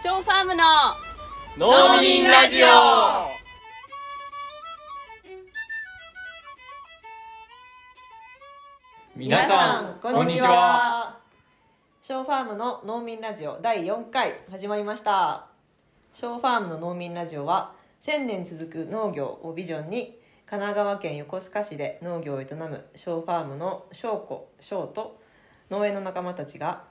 ショーファームの農民ラジオ。皆さんこんにちは。ショーファームの農民ラジオ第4回始まりました。ショーファームの農民ラジオは1000年続く農業をビジョンに神奈川県横須賀市で農業を営むショーファームの翔子翔と農園の仲間たちが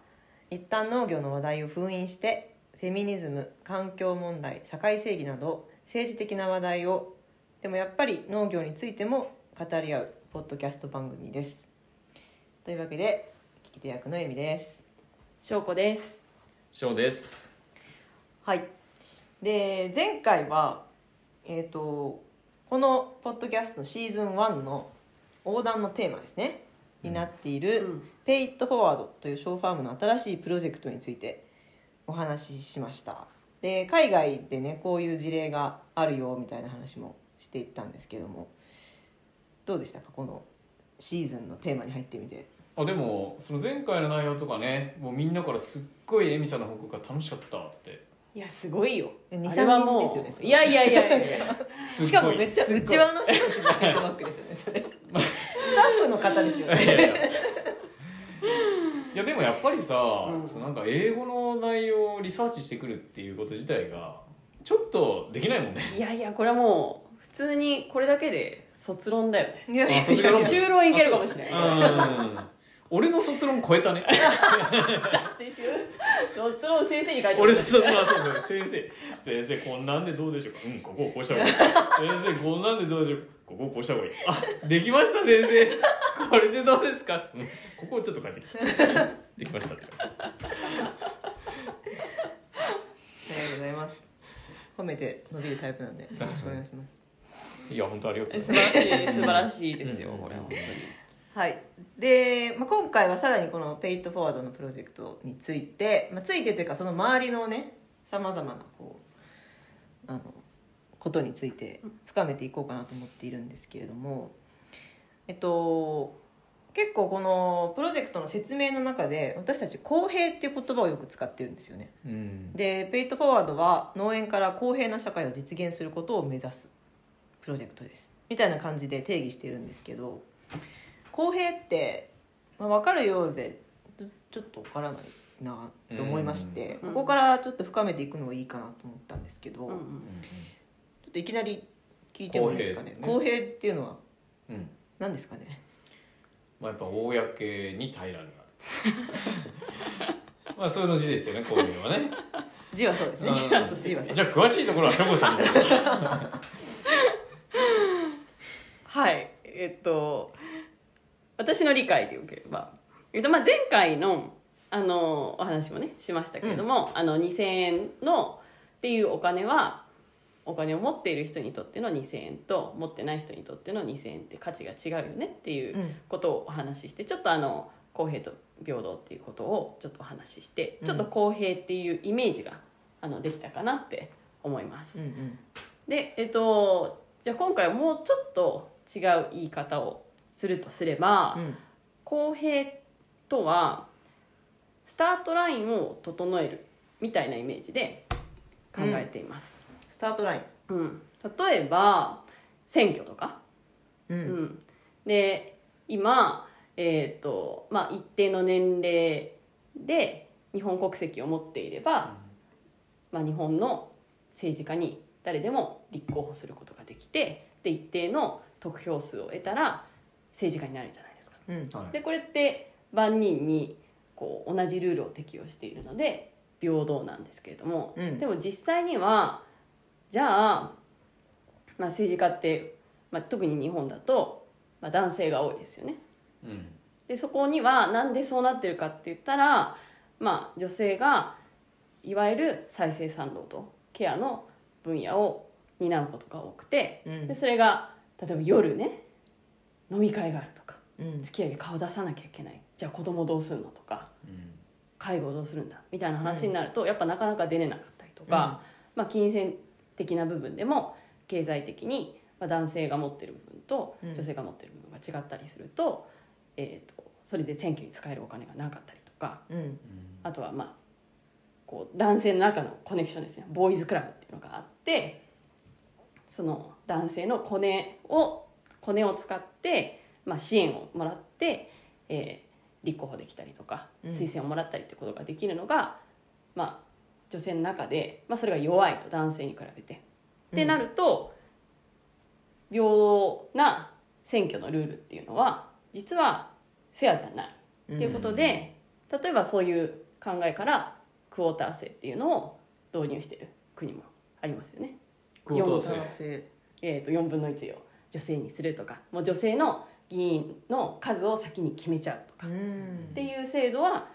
一旦農業の話題を封印してフェミニズム環境問題社会正義など政治的な話題をでもやっぱり農業についても語り合うポッドキャスト番組です。というわけで聞き手役のえみです。翔子です。翔です。はい。で前回はえっ、とこのポッドキャストシーズン1の横断のテーマですね。になっている、うん。ペイットフォワードというショーファームの新しいプロジェクトについてお話ししました。で海外でねこういう事例があるよみたいな話もしていったんですけども。どうでしたか？このシーズンのテーマに入ってみて。あでもその前回の内容とかねもうみんなからすっごいエミさんの報告が楽しかったって。いやすごいよ。え2あれはもう3人ですよねそれ。いやいやいやいや。い。しかもめっちゃ内輪の人たちのフィードバックですよねそれ。スタッフの方ですよいやね。いやいや。でもやっぱりさ、うん。そのなんか英語の内容をリサーチしてくるっていうこと自体がちょっとできないもんね。いやいやこれはもう普通にこれだけで卒論だよね。いやい論文修論。いけるかもしれない。うん。俺の卒論超えたね。卒論先生に書いて俺の卒論はそうそう先生。先生こんなんでどうでしょうか。うんここをこうした方がいい。先生こんなんでどうでしょう。かここをこうした方がいい。あできました先生。これでどうですか、うん、ここをちょっと変えてきたできましたって感じですありがとうございます。褒めて伸びるタイプなんでよろしくお願いします。いや本当ありがとうご素ざい晴らしい素晴らしいですようん。これは本当に。はい。で、まあ、今回はさらにこのペイトフォワードのプロジェクトについて、まあ、ついてというかその周りのねさまざまなこうあのことについて深めていこうかなと思っているんですけれどもえっと結構このプロジェクトの説明の中で私たち公平っていう言葉をよく使ってるんですよね。うん。でペイトフォワードは農園から公平な社会を実現することを目指すプロジェクトです。みたいな感じで定義してるんですけど公平って、まあ、分かるようでちょちょっと分からないなと思いましてうん。ここからちょっと深めていくのがいいかなと思ったんですけど、ちょうんうん。っといきなり聞いてもいいですかね。公公平っていうのはうん。何ですかねまあやっぱ公に平らになる まあそういうの字ですよねこういうのはね。字はそうですね。うん。字はそう字はそうじゃあ詳しいところはしょこさんに。はい。えっと私の理解でよければ、えっと、まあ前回のあのお話もねしましたけれども、あの2000円のっていうお金はお金を持っている人にとっての2000円と持ってない人にとっての2000円って価値が違うよねっていううん。ことをお話ししてちょっとあの公平と平等っていうことをちょっとお話ししてうん。ちょっと公平っていうイメージがあのできたかなって思います。うん。うん。でえっとじゃあ今回はもうちょっと違う言い方をするとすれば、うん。公平とはスタートラインを整えるみたいなイメージで考えています、スタートライン。うん。例えば選挙とか、ううん。んで今、えーとまあ、一定の年齢で日本国籍を持っていれば、まあ、日本の政治家に誰でも立候補することができてで一定の得票数を得たら政治家になるじゃないですか。うん。はい。でこれって万人にこう同じルールを適用しているので平等なんですけれども、うん。でも実際にはじゃあ、まあ、政治家って、まあ、特に日本だと、まあ、男性が多いですよね。うん。でそこにはなんでそうなってるかって言ったら、まあ、女性がいわゆる再生産労働ケアの分野を担うことが多くて、うん。でそれが例えば夜ね飲み会があるとかうん。付き合いで顔出さなきゃいけない。じゃあ子供どうするのとかうん。介護どうするんだみたいな話になると、やっぱなかなか出れなかったりとか、まあ、金銭的な部分でも経済的にまあ男性が持ってる部分とうん。女性が持ってる部分が違ったりすると,、えー、とそれで選挙に使えるお金がなかったりとかうん。あとはまあこう男性の中のコネクションですね。ボーイズクラブっていうのがあってその男性のコネをコネを使って、まあ、支援をもらって、えー立候補できたりとかうん。推薦をもらったりってことができるのが、まあ、女性の中で、まあ、それが弱いと男性に比べて。ってなると平等な選挙のルールっていうのは実はフェアではない。っていうことで、例えばそういう考えからクォーター制っていうのを導入している国もありますよね。クオーター制。えー、と4分の1を女性にするとかもう女性の議員の数を先に決めちゃうとか、うん。っていう制度は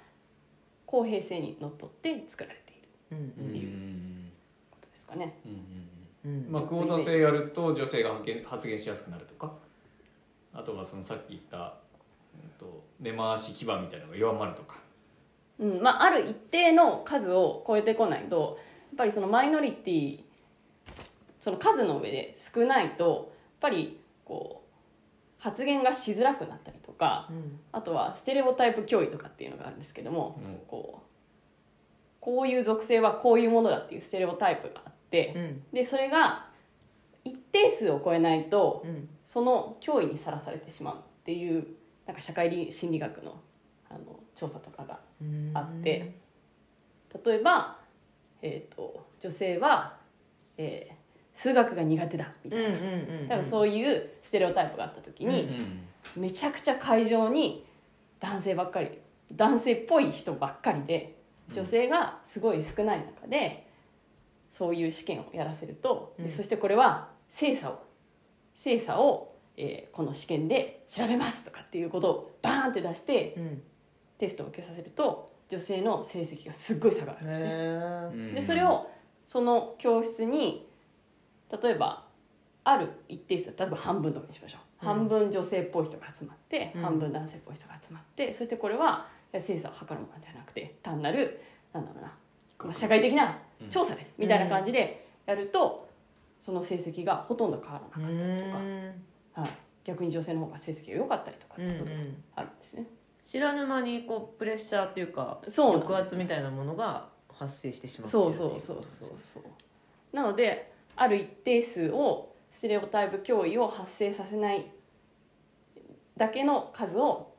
公平性にのっとって作られているうことですかね。まあ、クオーター制やると女性が発言発言しやすくなるとか。あとはそのさっき言った、うんと根回し基盤みたいなのが弱まるとか。うん。まあ、ある一定の数を超えてこないとやっぱりそのマイノリティその数の上で少ないとやっぱりこう発言がしづらくなったりとかうん。あとはステレオタイプ教育とかっていうのがあるんですけども、うん。こうこういう属性はこういうものだっていうステレオタイプがあって、うん。でそれが一定数を超えないとうん。その脅威にさらされてしまうっていうなんか社会心理学のあの調査とかがうん。あって例えば、えー、と女性は、えー数学が苦手だみたいな、多分そういうステレオタイプがあった時に、めちゃくちゃ会場に男性ばっかり男性っぽい人ばっかりで女性がすごい少ない中でそういう試験をやらせると、でうん。そしてこれは精査を精査を、えーこの試験で調べますとかっていうことをバーンって出してうん。テストを受けさせると女性の成績がすっごい下がるんですね。でそれをその教室に例えばある一定数例えば半分とかにしましょう、うん半分女性っぽい人が集まって、うん。半分男性っぽい人が集まってそしてこれは精査を測るものではなくて単なるなんだろうな、まあ、社会的な調査です、みたいな感じでやるとその成績がほとんど変わらなかうったりとか、ん。はい、逆に女性の方が成績が良かったりとかっていうことがあるんですね。知らぬ間にこうプレッシャーっていうかそう抑圧みたいなものが発生してしまっているっていうそうそうそうそう。なのである一定数をステレオタイプ脅威を発生させないだけの数を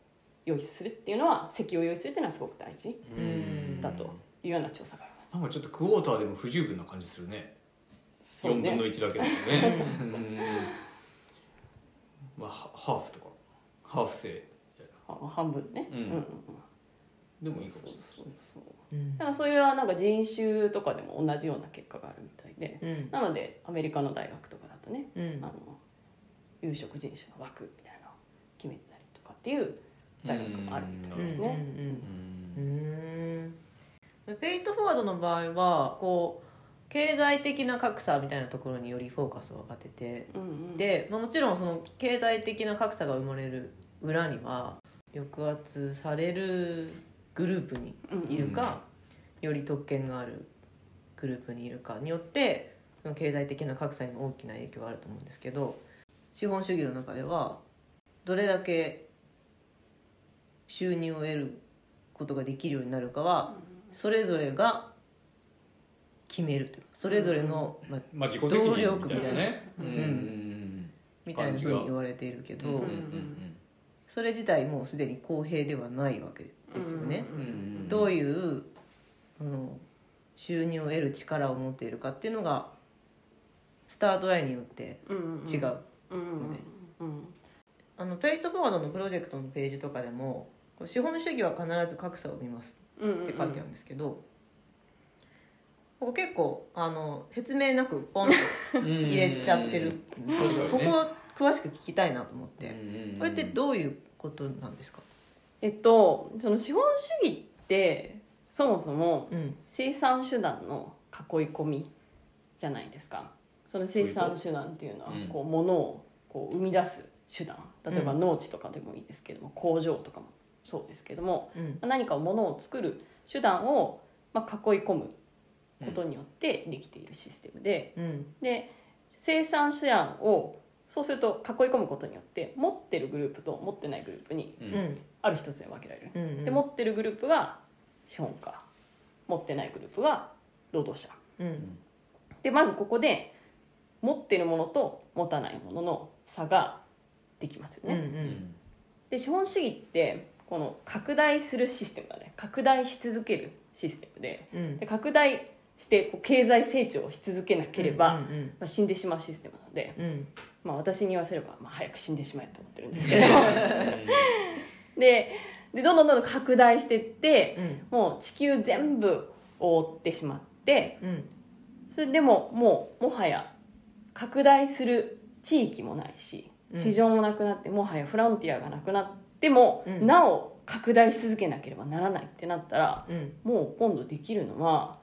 用意するっていうのは席を用意するっていうのはすごく大事うん。だというような調査が。ありまなんかちょっとクォーターでも不十分な感じするね。すそう4分のね1だけだとね。うん。まあハハーフとか。ハーフ制。あ半分ね。うん。うんうんでもいいそうかもしれないそうそううん。だからそれはなんか人種とかでも同じような結果があるみたいで。うん。なのでアメリカの大学とかだとねうん。あの有色人種の枠みたいなのを決めてたりとかっていう大学もあるみたいですね。ペイトフォワードの場合はこう経済的な格差みたいなところによりフォーカスを当ててうんうん。で、まあ、もちろんその経済的な格差が生まれる裏には抑圧されるグループにいるか、より特権があるグループにいるかによってその経済的な格差にも大きな影響があると思うんですけど資本主義の中ではどれだけ収入を得ることができるようになるかはそれぞれが決めるというかそれぞれの、まあ、まあ自己みたいなね。みたいなうん。うん。みたいなふうに言われているけど、それ自体もうすでに公平ではないわけですよね。どういうあの収入を得る力を持っているかっていうのがスタートラインによって違う、ので。うんあのペイトフォワードのプロジェクトのページとかでも資本主義は必ず格差を生みますって書いてあるんですけど、ここ結構あの説明なくポンと入れちゃってるんですけここ詳しく聞きたいなと思って、うん。これってどういうことなんですか、えっとその資本主義ってそもそもうん。生産手段の囲い込みじゃないですかその生産手段っていうのはうんこう物をこう生み出す手段。例えばうん。農地とかでもいいですけども工場とかもそうですけどもうん。何か物を作る手段を、まあ、囲い込むことによってできているシステムでうん。で生産手段をそうすると囲い込むことによって持ってるグループと持ってないグループにある一つで分けられる、うんうん。で持ってるグループが資本家。持ってないグループは労働者。うん。でまずここで持ってるものと持たないものの差ができますようんうね、ん。で資本主義ってこの拡大するシステムだね。拡大し続けるシステムで。うん。で拡大してこう経済成長し続けなければ、うんうんまあ、死んでしまうシステムなので、うん。まあ、私に言わせれば、まあ、早く死んでしまえと思ってるんですけど。ででどんどんどんどん拡大していってうん。もう地球全部覆ってしまってうん。それでももうもはや拡大する地域もないしうん。市場もなくなって、もはやフロンティアがなくなっても、うん。なお拡大し続けなければならないってなったらうん。もう今度できるのは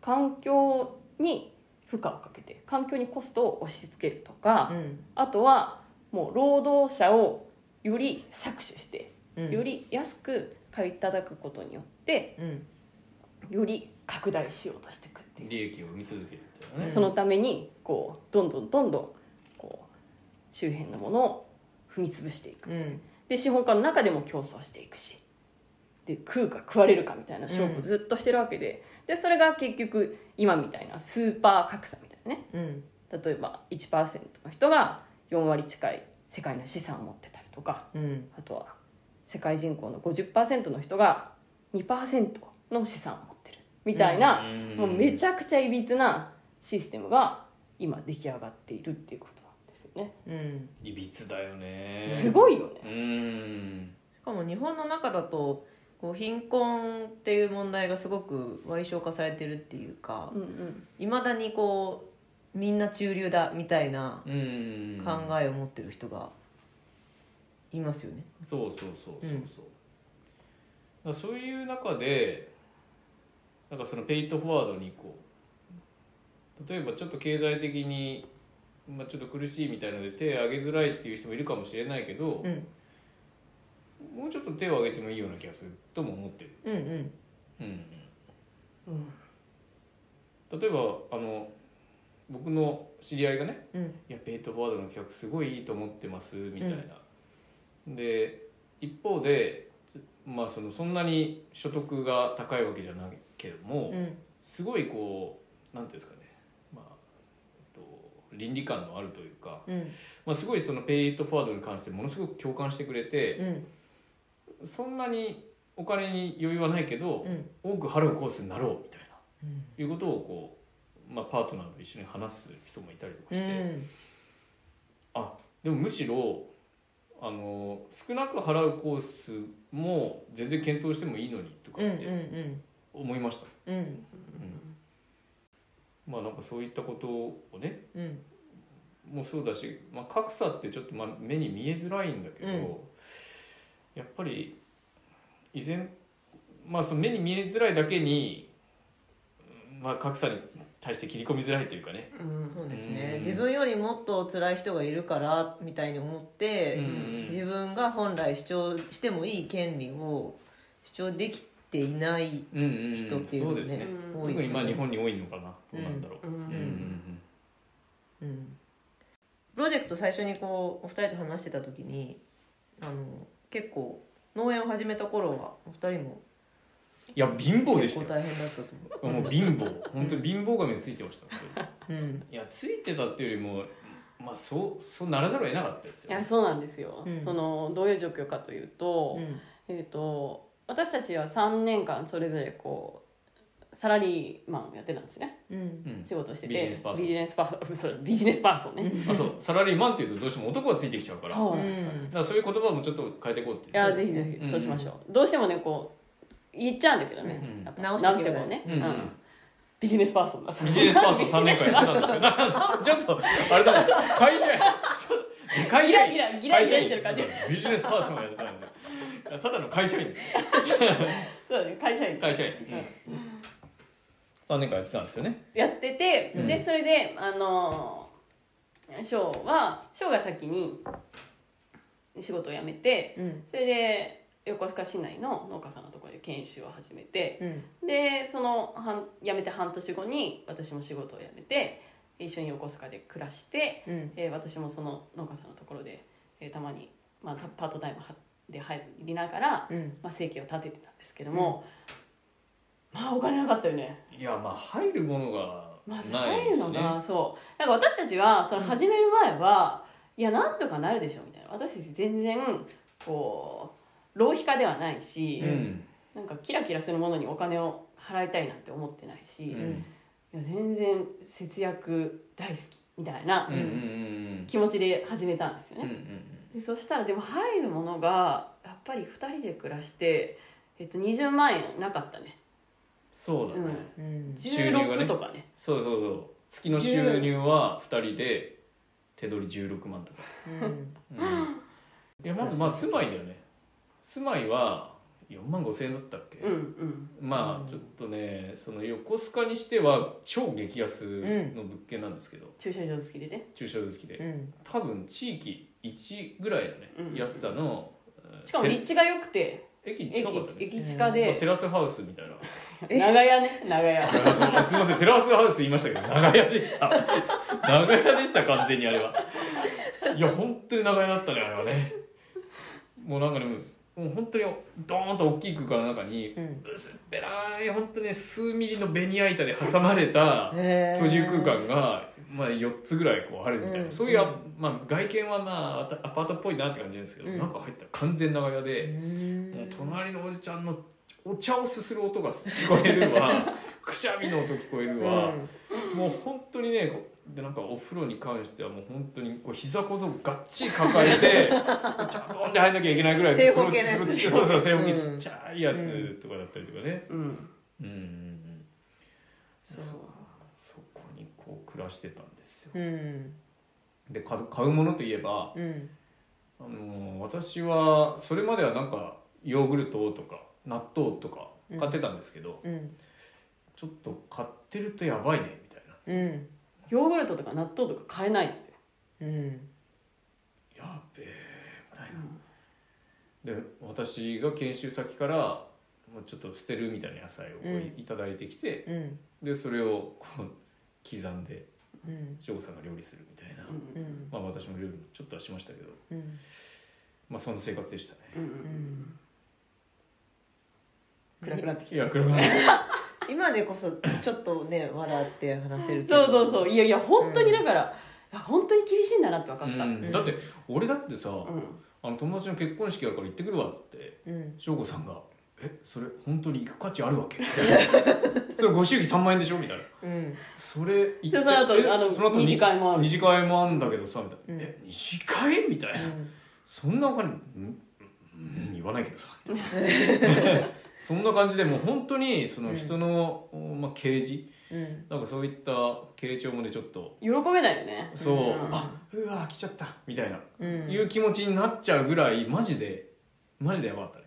環境に負荷をかけて環境にコストを押し付けるとか、うん。あとはもう労働者をより搾取して、うん。より安く買いいただくことによってうん。より拡大しようとしていくって利益を生み続けるみたいなね。そのためにこうどんどんどんどんこう周辺のものを踏み潰していく。うん。で資本家の中でも競争していくし。で食うか食われるかみたいな勝負をずっとしてるわけで,、でそれが結局今みたいなスーパー格差みたいなね。うん。例えば1%の人が4割近い世界の資産を持ってたりとか。うん。あとは世界人口の50%の人が2%の資産を持ってるみたいな、うん。もうめちゃくちゃいびつなシステムが今出来上がっているっていうことなんですよね。うん。いびつだよね。すごいよね。うん。しかも日本の中だとこう貧困っていう問題がすごく矮小化されてるっていうかうんうん。いまだにこうみんな中流だみたいなうん。考えを持ってる人がいますよね。そうそうそうそうそう、だからそういう中でなんかそのペイトフォワードにこう例えばちょっと経済的に、まあ、ちょっと苦しいみたいので手を挙げづらいっていう人もいるかもしれないけど、うんもうちょっと手を挙げてもいいような気がするとも思ってる、うんうん。うんうん。例えばあの僕の知り合いがねうん。いやペイトフォワードの企画すごいいいと思ってますみたいな、で一方でつまあそのそんなに所得が高いわけじゃないけども、うん。すごいこうなんていうんですかね、まあえっと、倫理観のあるというか、うん。まあ、すごいそのペイトフォワードに関してものすごく共感してくれて、うん。そんなにお金に余裕はないけど、うん。多く払うコースになろうみたいな、うん。いうことをこう、まあ、パートナーと一緒に話す人もいたりとかうして。ん。あでもむしろあの少なく払うコースも全然検討してもいいのにとかって思いました、うんうんまあなんかそういったことをねうん。もそうだし、まあ、格差ってちょっとまあ目に見えづらいんだけど、うん。やっぱり依然まあその目に見えづらいだけに、うんまあ、格差に対して切り込みづらいというかね、うんそうですね。うん。自分よりもっと辛い人がいるからみたいに思って、うん自分が本来主張してもいい権利を主張できていないうんうん人っていうのがねそうですね。うん多いですよね。特にまあ日本に多いのかな。どうなんだろう、うんうんうん。うん。プロジェクト最初にこうお二人と話してた時にあの結構農園を始めた頃はお二人もいや貧乏でし結たよ。構大変だったと思もう貧乏。本当に貧乏神ついてました。ううん。いやついてたっていうよりもまあそうそうならざるを得なかったですよいやそうなんですよ、うん。そのどういう状況かというと,、うん。えー、と私たちは3年間それぞれこうサラリーマンやってたんですね。うん。うん。仕事してて。ビジネスパーソン。ビジネスパーソン。そうビジネスパーソンね、あそう。サラリーマンっていうとどうしても男がついてきちゃうから。だかそうなんですよ、うんらそういう言葉もちょっと変えていこうっていう。いやそうですねぜひぜひ。うん。そうしましょう、どうしてもねこう言っちゃうんだけどね、うんやっぱ直直してくださいしてこうね、うん。うん。ビジネスパーソンだ。ビジネスパーソン3年間やってたんですよ。ちょっとあれだもん。会社員。会社員。ギラギラギラギラしてる感じビジネスパーソンをやってたんですよ。ただの会社員です。そうだね会社員。会社員、3年間やってたんですよね。やってて、うん。でそれであの翔は翔が先に仕事を辞めてうん。それで横須賀市内の農家さんのところで研修を始めてうん。でその半辞めて半年後に私も仕事を辞めて一緒に横須賀で暮らして、うん。えー私もその農家さんのところで、えーたまに、まあ、たパートタイムはで入りながら、うん。まあ、生計を立ててたんですけども、まあお金なかったよね。いやまあ入るものがまずない入るのがそう。なんか私たちはその始める前は、いやなんとかなるでしょみたいな。私たち全然こう浪費家ではないし、うん。なんかキラキラするものにお金を払いたいなんて思ってないし、いうん。や全然節約大好きみたいな気持ちで始めたんですよね、うんうんでそしたらでも入るものがやっぱり2人で暮らして、えっと、20万円なかったね。そうだね、うん。収入がね。16とかね。そうそうそう。月の収入は2人で手取り16万とか、うんうん。いやまずまあ住まいだよね住まいは4万5千円だったっけ、うんうん。まあちょっとねその横須賀にしては超激安の物件なんですけど、駐車場好きでね。駐車場好きで、うん。多分地域1ぐらいのね、うん。安さのしかもて立地が良くて。駅に駅近かったね、駅近まあでテラスハウスみたいな。長屋ね。長屋。あすみません。テラスハウス言いましたけど長屋でした。長屋でした完全にあれは。いや本当に長屋だったねあれはね。もうなんかねもう本当にドーンと大きい空間の中にうん。薄っぺらい本当に数ミリのベニヤ板で挟まれた居住空間が、まあ、4つぐらいこうあるみたいな、うん。そういうあ、まあ、外見はまあアパアパートっぽいなって感じなんですけど、うん。中入ったら完全長屋うで、ん。もう隣のおじちゃんのお茶をすする音が聞こえるわ。くしゃみの音聞こえるわ、もう本当にねでなんかお風呂に関してはもう本当にこう膝小僧がっちり抱えてちゃんとって入んなきゃいけないぐらい正方形のやつそうそう正方形うん。ちっちゃいやつとかだったりとかね、うん。うん。そう。そこにこう暮らしてたんですよ。うん。で買う買うものといえば、うん。あの私はそれまではなんかヨーグルトとか納豆とか買ってたんですけど、うん。ちょっと買ってるとやばいねみたいな。うんヨーグルトとか納豆とか買えないですよ。うん。やべえみたいな、で私が研修先からもうちょっと捨てるみたいな野菜をいただいてきて、うん。でそれをこう刻んでうん。省吾さんが料理するみたいな、うん。うん。まあ私も料理ちょっとはしましたけどうん。まあそんな生活でしたね。うん。ううん。ん暗くなってきいや車が今でこそちょっとね笑って話せるけたど。そうそうそう。いやいや本当にだから、いや本当に厳しいんだなって分かった、うん。だって俺だってさ、うん。あの友達の結婚式やから行ってくるわっつってうん。省吾さんが「えそれ本当に行く価値あるわけ?」みたいな「それご祝儀3万円でしょ?」みたいな。うん。それ行ってでそのあのその後二次会もある。二次会もあるんだけどさみたいな「うん。え二次会?」みたいな、うん。そんなお金ん？うん言わないけどさ。みたいなそんな感じでもう本当にその人の、まあ、啓示？うん。なんかそういった傾聴もねちょっと。喜べないよね。そう、うん。あうわ来ちゃったみたいな、うん。いう気持ちになっちゃうぐらいマジでマジでやばかったね。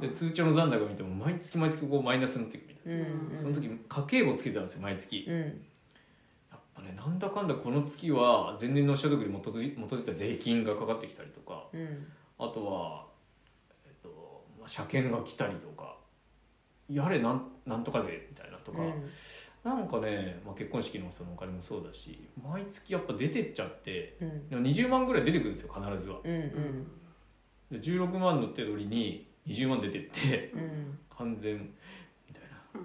うん。で通帳の残高見ても毎月毎月こうマイナスになっていくみたいうん。な、その時家計簿つけてたんですよ毎月、うん。やっぱねなんだかんだこの月は前年の所得に基づいた税金がかかってきたりとかうん。あとは、車検が来たりとかやれなんなんとか税みたいなとか、なんかね、まあ、結婚式のそのお金もそうだし毎月やっぱ出てっちゃってうん。でも20万ぐらい出てくるんですよ必ずは。うんうん。で16万の手取りに20万出てってうん。完全みたいな。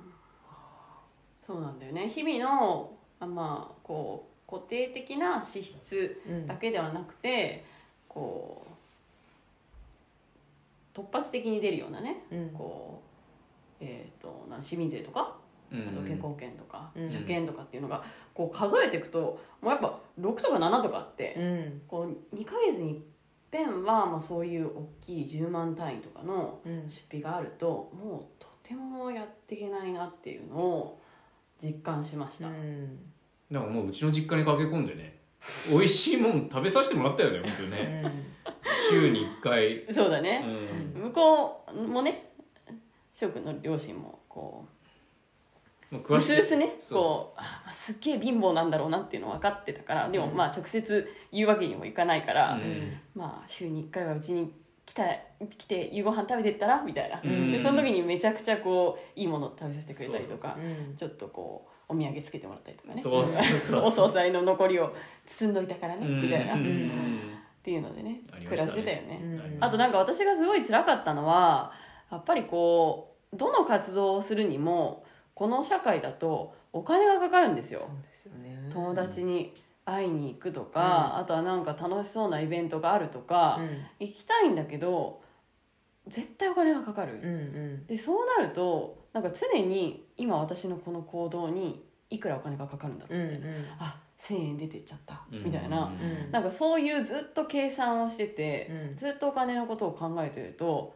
そうなんだよね。日々のあまあこう固定的な支出うん。だけではなくてこう突発的に出るようなねうん。こうえっ、とな市民税とかあと健康保険とか、うん。車検とかっていうのがこう数えていくともうやっぱ6とか7とかあって、うん。こう2ヶ月にいっぺんは、まあ、そういう大きい10万単位とかのうん。出費があるともうとてもやっていけないなっていうのを実感しました、うん。だからもううちの実家に駆け込んでね美味しいもん食べさせてもらったよね本当にね。週に1回。そうだね、うん。向こうもね翔くんの両親もこううまあ詳しく。すうすねそうそこうあまあすっげえ貧乏なんだろうなっていうの分かってたからでもうんまあ直接言うわけにもいかないから、うん。まあ週に1回はうちに来た来て夕ご飯食べてったらみたいな、うん。でその時にめちゃくちゃこういいもの食べさせてくれたりとかうんちょっとこうお土産つけてもらったりとかね。そうそうそうお惣菜の残りを包んどいたからね。うん。みたいな、っうん。ていうのでね。暮らしてたよね、うん。あとなんか私がすごい辛かったのはやっぱりこうどの活動をするにもこの社会だとお金がかかるんですよ。そうですよね。友達に会いに行くとか、あとはなんか楽しそうなイベントがあるとか、うん。行きたいんだけど絶対お金がかかる、うんうん。でそうなるとなんか常に今私のこの行動にいくらお金がかかるんだろううんみたいな、あ1000円出てっちゃった。うん。みたいな、うん。なんかそういうずっと計算をしてて、うん。ずっとお金のことを考えてると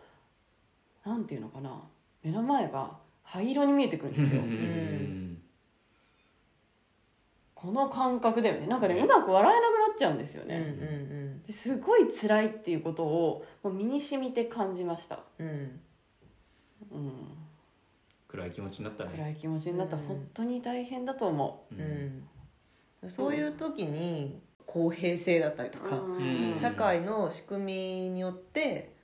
なんていうのかな。目の前が灰色に見えてくるんですよ。うん。この感覚だよね。なんかねうまく笑えなくなっちゃうんですようんうね、ん。ですごい辛いっていうことをもう身に染みて感じました、うんうん。うん、暗い気持ちになったね。暗い気持ちになった。らうん。本当に大変だと思う。うん。そういう時に公平性だったりとう、か、うん。社会の仕組みによって、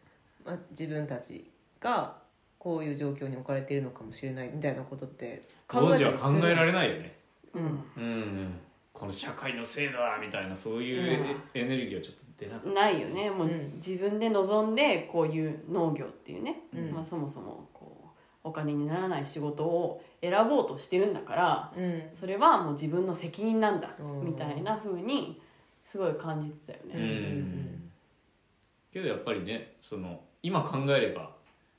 まあ、自分たちがこういう状況に置かれているのかもしれないみたいなことって考当え時は考えられないよね。うん。うん。この社会のせいだみたいなそういうエネルギーはちょっと出なかった。ないよね。もううん。自分で望んでこういう農業っていうね、うん。まあ、そもそもお金にならない仕事を選ぼうとしてるんだからうん。それはもう自分の責任なんだうん。みたいな風にすごい感じてたようね。ん。けどやっぱりねその今考えれば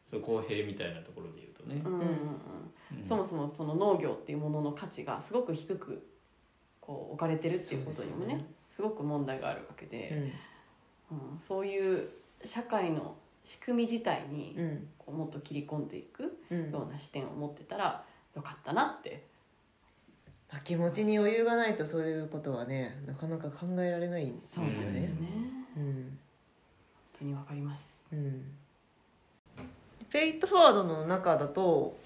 その公平みたいなところで言うとね。うんうんうん。うん。そもそもその農業っていうものの価値がすごく低くこう置かれてるっていうことにもねね。すごく問題があるわけうで、ん。うん。そういう社会の仕組み自体にうん。こうもっと切り込んでいくうん。ような視点を持ってたらよかったなって。まあ気持ちに余裕がないとそういうことはねなかなか考えられないんですよそうですよね。ね。本うん。当にわかります。うん。ペイトフォワードの中だと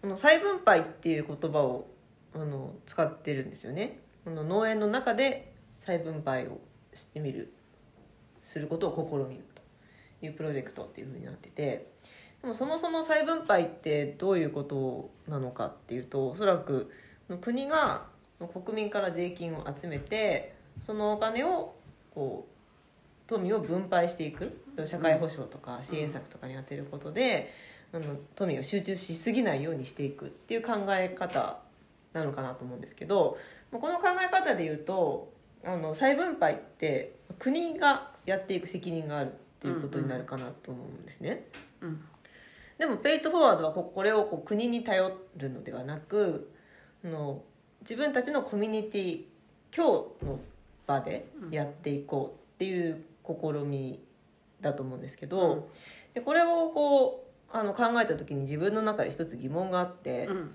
この再分配っていう言葉をあの使ってるんですよね。この農園の中で再分配をしてみる。することを試みる。というプロジェクトっていうふうになっててでもそもそも再分配ってどういうことなのかっていうとおそらく国が国民から税金を集めてそのお金をこう富を分配していく社会保障とか支援策とかに充てることで、あの富が集中しすぎないようにしていくっていう考え方なのかなと思うんですけどまあこの考え方で言うとあの再分配って国がやっていく責任があるっていうことになるかなと思うんですね。うんでもペイトフォワードはここれをこう国に頼るのではなくあの自分たちのコミュニティ今日の場でやっていこうっていう試みだと思うんですけど、うん。でこれをこうあの考えた時に自分の中で一つ疑問があって、うん。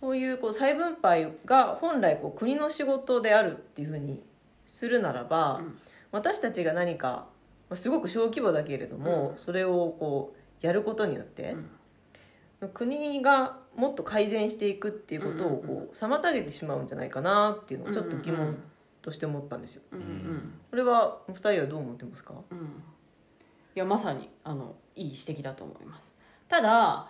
そういうこう再分配が本来こう国の仕事であるっていうふうにするならば、うん。私たちが何かまあすごく小規模だけれども、うん。それをこうやることによって、国がもっと改善していくっていうことをこう妨げてしまうんじゃないかなっていうのをちょっと疑問として思ったんですよ。うんうんこれはお二人はどう思ってますか？うんいやまさにあのいい指摘だと思います。ただ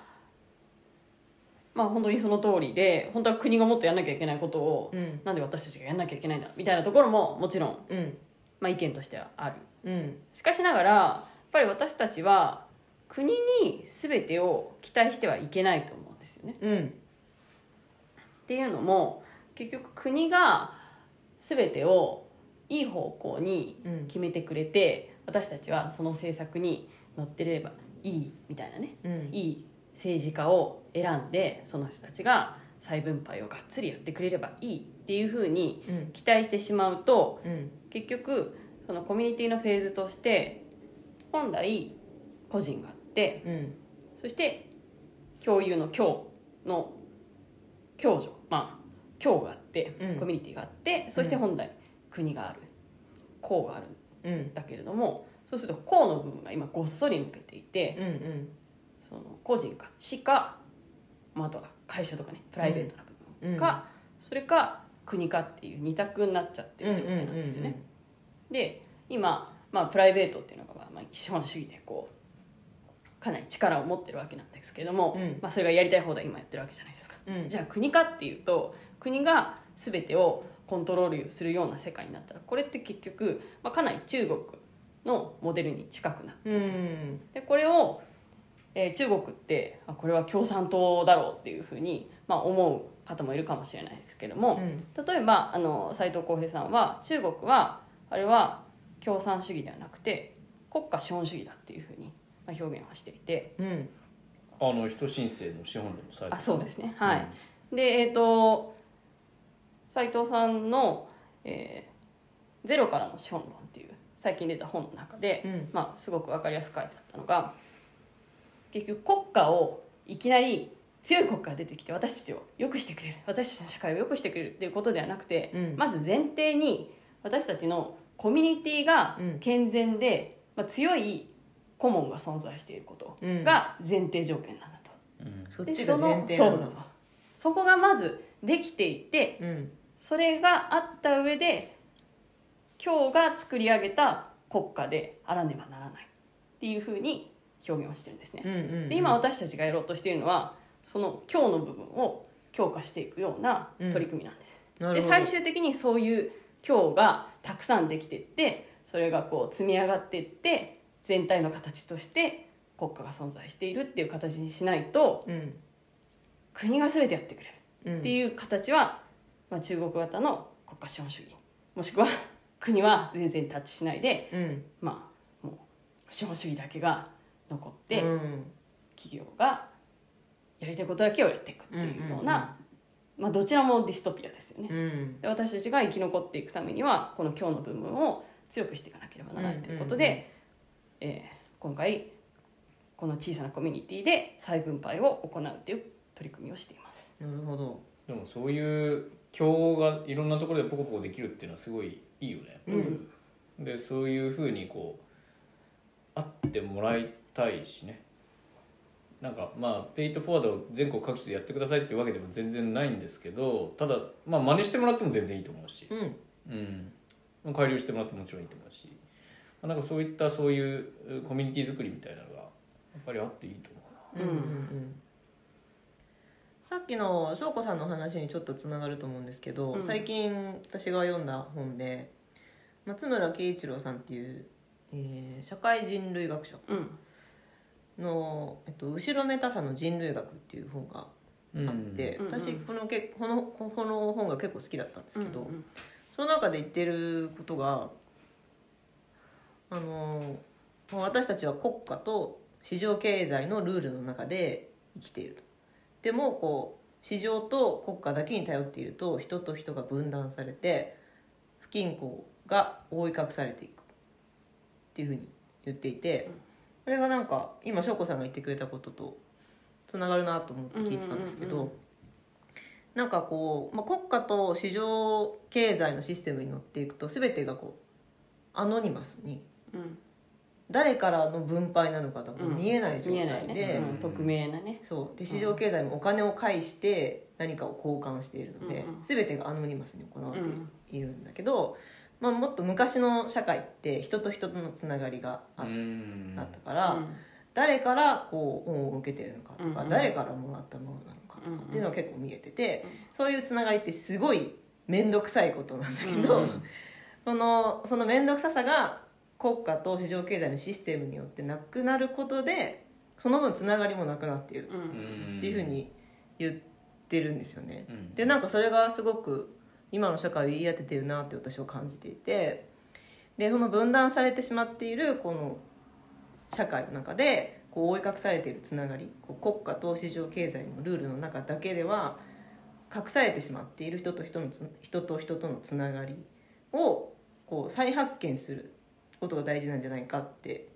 まあ本当にその通りで本当は国がもっとやんなきゃいけないことを、うん。なんで私たちがやんなきゃいけないんだみたいなところももちろん、うん。まあ、意見としてはあるうん。しかしながらやっぱり私たちは国に全てを期待してはいけないと思うんですよね。うん。っていうのも結局国が全てをいい方向にうん。決めてくれて私たちはその政策に乗ってればいいみたいなね。うん。いい政治家を選んでその人たちが再分配をがっつりやってくれればいいっていうふうにうん。期待してしまうとうん。結局そのコミュニティのフェーズとして本来個人があってうんそして共有の共の共助まあ共があってうん。コミュニティがあってそして本来国がある公があるうん。んだけれどもそうすると公の部分が今ごっそり抜けていてうんうん。その個人か市か、まあ、あとは会社とかねプライベートな部分か、それか国かっていう二択になっちゃってる状態なんですよね。で今、まあ、プライベートっていうのが、まあ、資本主義でこうかなり力を持ってるわけなんですけれども、うん。まあ、それがやりたい放題今やってるわけじゃないですか。うん。じゃあ国かっていうと国が全てをコントロールするような世界になったらこれって結局、まあ、かなり中国のモデルに近くなってうん。でこれをえー中国ってあこれは共産党だろうっていうふうに、まあ、思う方もいるかもしれないですけども、例えばあの斉藤浩平さんは中国はあれは共産主義ではなくて国家資本主義だっていうふうにまあ表現をしていて。うん。あの人申請の資本論のサイトあそうですね。はい、でえっ、と斉藤さんの、えーゼロからの資本論」っていう最近出た本の中で、うん。まあ、すごく分かりやすく書いてあったのが結局国家をいきなり強い国家が出てきて私たちを良くしてくれる。私たちの社会を良くしてくれるっていうことではなくて、うん。まず前提に私たちのコミュニティがうん。健全で、まあ、強い顧問が存在していることが前提条件なんだと。うん。そっちが前提なんだ。でそこがまずできていてうん。それがあった上で今日が作り上げた国家であらねばならないっていうふうに表現をしてるんですね、うんうんで今私たちがやろうとしているのはその今日の部分を強化していくような取り組みなんです、なるほど。で最終的にそういう今日がたくさんできていってそれがこう積み上がっていって全体の形として国家が存在しているっていう形にしないとうん。国が全てやってくれるうん。っていう形は、まあ、中国型の国家資本主義。もしくは 国は全然タッチしないで、うん。まあ、もう資本主義だけが残って、うん。企業がやりたいことだけをやっていくっていうような、まあ、どちらもディストピアですよね。うん。で私たちが生き残っていくためにはこの今日の部分を強くしていかなければならないということで、えー今回この小さなコミュニティで再分配を行うという取り組みをしています。なるほど。でもそういう今日がいろんなところでポコポコできるっていうのはすごいいいよね。うん。でそういうふうにこう会ってもらいたいしねなんかまあペイトフォワードを全国各地でやってくださいっていうわけでも全然ないんですけどただまあ真似してもらっても全然いいと思うしうん。うん。改良してもらってももちろんいいと思うし、まあ、なんかそういったそういううコミュニティ作りみたいなのがやっぱりあっていいと思うな。うんうんうん。さっきの翔子さんの話にちょっとつながると思うんですけど、うん。最近私が読んだ本で松村慶一郎さんっていう、えー社会人類学者。うんの、えっと「後ろめたさの人類学」っていう本があって、うん。私このけこのこの本が結構好きだったんですけど、うんその中で言ってることがあの私たちは国家と市場経済のルールの中で生きていると。でもこう市場と国家だけに頼っていると人と人が分断されて不均衡が覆い隠されていくっていうふうに言っていてこれがなんか今翔子さんが言ってくれたこととつながるなと思って聞いてたんですけど、うんうんうんなんかこう、まあ、国家と市場経済のシステムに乗っていくと全てがこうアノニマスにうん。誰からの分配なのかとか見えない状態で、ね、うん。匿名なね。そう。で市場経済もお金を介して何かを交換しているので、うんうん。全てがアノニマスに行われているんだけど、まあ、もっと昔の社会って人と人とのつながりがあ,、ったから、うん。誰からこう恩を受けてるのかとか、うん。うん誰からもらったものなのかとうんうんかっていうのが結構見えてて、そういうつながりってすごい面倒くさいことなんだけど、うん。そのその面倒くささが国家と市場経済のシステムによってなくなることでその分つながりもなくなっているうんっていうふうに言ってるんですよね。うん。でなんかそれがすごく今の社会を言い当ててるなって私は感じていてでその分断されてしまっているこの社会の中でこう覆い隠されているつながりこう国家と市場経済のルールの中だけでは隠されてしまっている人と人のつ人と人とのつながりをこう再発見することが大事なんじゃないかって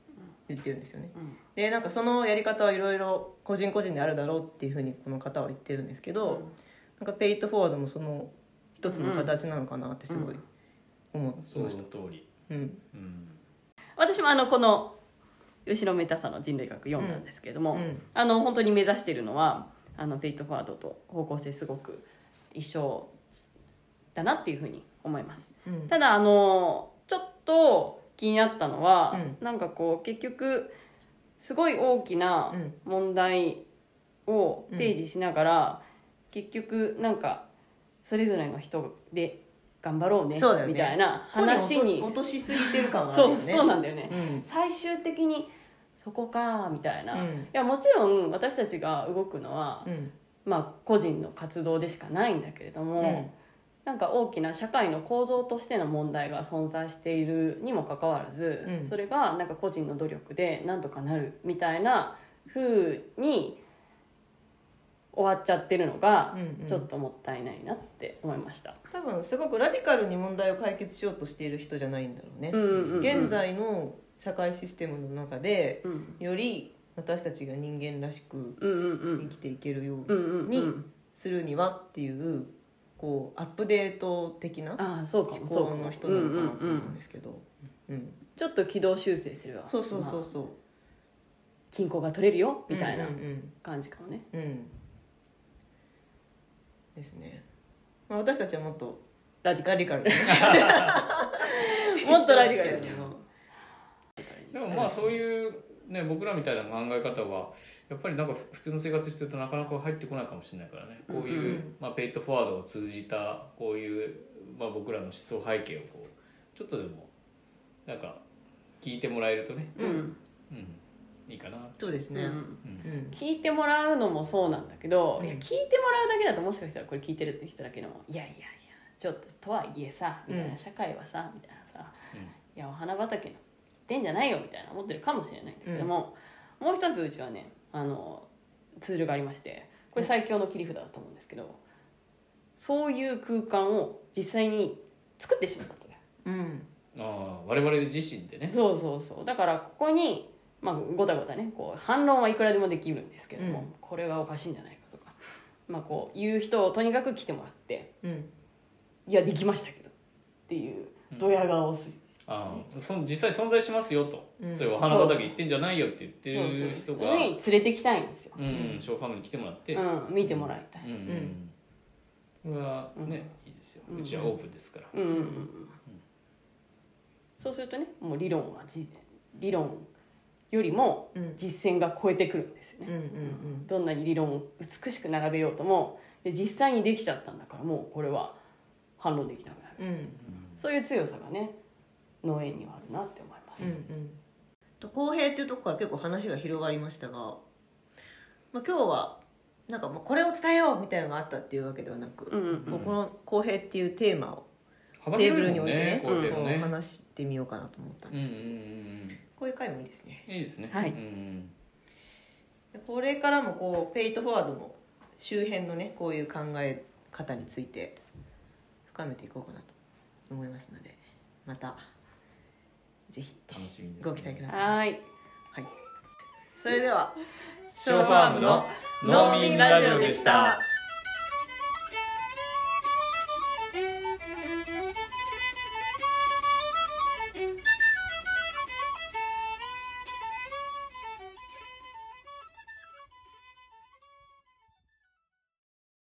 言ってるんですよね。うん。でなんかそのやり方はいろいろ個人個人であるだろうっていうふうにこの方は言ってるんですけど、なんかペイトフォワードもその一つの形なのかなってすごい思ってそのました。通り、うん。うん。私もあのこの後ろめたさの人類学読んだんですけども、うん。あの本当に目指しているのはあのペイトフォワードと方向性すごく一緒だなっていうふうに思います。うん。ただあのちょっと気になったのは、うなんかこう結局すごい大きなうん。問題を提示しながら、結局なんかそれぞれの人で頑張ろうねそうだよね。みたいな話に。落としすぎてる感があるそうよね。そうなんだよね、うん。最終的にそこかみたいな、いうん。やもちろん私たちが動くのは、うん。まあ個人の活動でしかないんだけれども、うん。なんか大きな社会の構造としての問題が存在しているにもかかわらず、うん。それがなんか個人の努力でなんとかなるみたいな風に終わっちゃってるのがうんうん。ちょっともったいないなって思いました。多分すごくラディカルに問題を解決しようとしている人じゃないんだろうね、うんうんうん。現在の社会システムの中でうん。より私たちが人間らしくうんうんうん。生きていけるようんううんうにん。するにはっていうこうアップデート的なああそうか思もそうかも考の人なのかなと思うんですけど、うん。ちょっと軌道修正するわ。そうそうそうまあそう均衡が取れるよみたいなうんうん感じかもね。うん、うんですね、まあ、私たちはもっとラディカル。もっとラディカルですよ。でもまあそういうね僕らみたいな考え方はやっぱりなんか普通の生活してるとなかなか入ってこないかもしれないからね。こういう、うんうん。まあ、ペイトフォワードを通じたこういう、まあ、僕らの思想背景をこうちょっとでもなんか聞いてもらえるとね、うん。うん、いいかなそうですね、うん。うん。聞いてもらうのもそうなんだけど、うん。いや聞いてもらうだけだともしかしたらこれ聞いてる人だけのいやいやいやちょっととはいえさみたいな、うん社会はさみたいなさうん。いやお花畑の言ってんじゃないよみたいな思ってるかもしれないんだけども、もう一つうちはねあのツールがありましてこれ最強の切り札だと思うんですけど、そういう空間を実際に作ってしまったと。うん。ああ我々自身でね。そうそうそう。だからここに、まあ、ごたごたね。こう反論はいくらでもできるんですけども、うん。これはおかしいんじゃないかとか、まあ、こう言う人をとにかく来てもらってうん。いやできましたけど。っていうドヤ顔をする、ああそん実際存在しますよと、うん。そういうお花畑行ってんじゃないよって言ってそうる人がに連れてきたいんですよ、うん、ショーファームに来てもらって、うん、見てもらいたい、うんうんこれはね、いいですよ。うん。うちはオープンですから、うんうんうんうん。そうするとねもう理論はじ理論よりもうん。実践が超えてくるんですよね、うんうんどんなに理論を美しく並べようともで実際にできちゃったんだからもうこれは反論できなくなる。うん。うんそういう強さがね農園にはあるなって思います、うんうん。と公平っていうところから結構話が広がりましたが、まあ、今日はなんかもうこれを伝えようみたいなのがあったっていうわけではなく、うんうんここの公平っていうテーマを幅テーブルに置いてねね。ね、話してみようかなと思ったんうんうんです、うんこういう回もいいですね。うんいいですね。はい。うんでこれからもこうペイトフォワードの周辺のねこういう考え方について深めていこうかなと思いますのでまたぜひ楽しみです、ご期待ください。はーい。はい。それではショーファームの農民ラジオでした